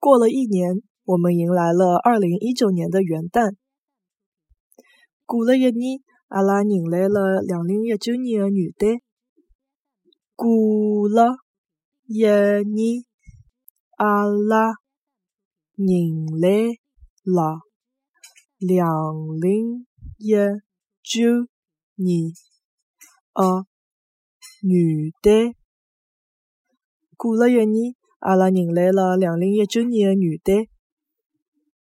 过了一年，我们迎来了二零一九年的元旦。过了一年，阿拉迎来了两零一九年的元旦。过了一年，阿拉迎来了两零一九年的元旦。过了一年，阿拉迎来了两零一九年的元旦。